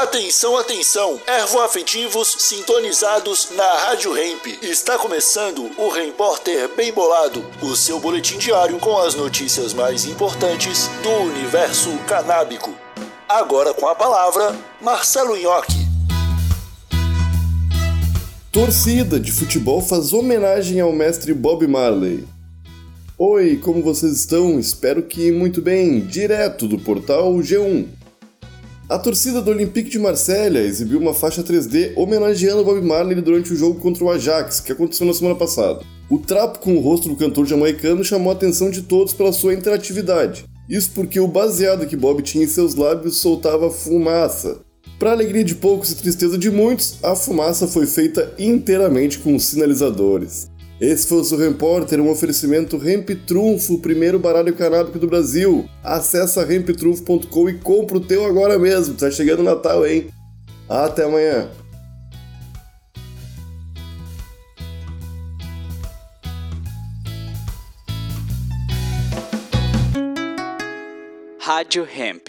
Atenção, atenção! Ervoafetivos sintonizados na Rádio Hemp. Está começando o Repórter Bem Bolado, o seu boletim diário com as notícias mais importantes do universo canábico. Agora com a palavra, Marcelo Nhoque. Torcida de futebol faz homenagem ao mestre Bob Marley. Oi, como vocês estão? Espero que muito bem, direto do portal G1. A torcida do Olympique de Marselha exibiu uma faixa 3D homenageando Bob Marley durante o jogo contra o Ajax, que aconteceu na semana passada. O trapo com o rosto do cantor jamaicano chamou a atenção de todos pela sua interatividade. Isso porque o baseado que Bob tinha em seus lábios soltava fumaça. Para alegria de poucos e tristeza de muitos, a fumaça foi feita inteiramente com sinalizadores. Esse foi o seu repórter, um oferecimento Ramp Trunfo, o primeiro baralho canábico do Brasil. Acesse ramptrunfo.com e compra o teu agora mesmo. Tá chegando o Natal, hein? Até amanhã. Rádio Hemp.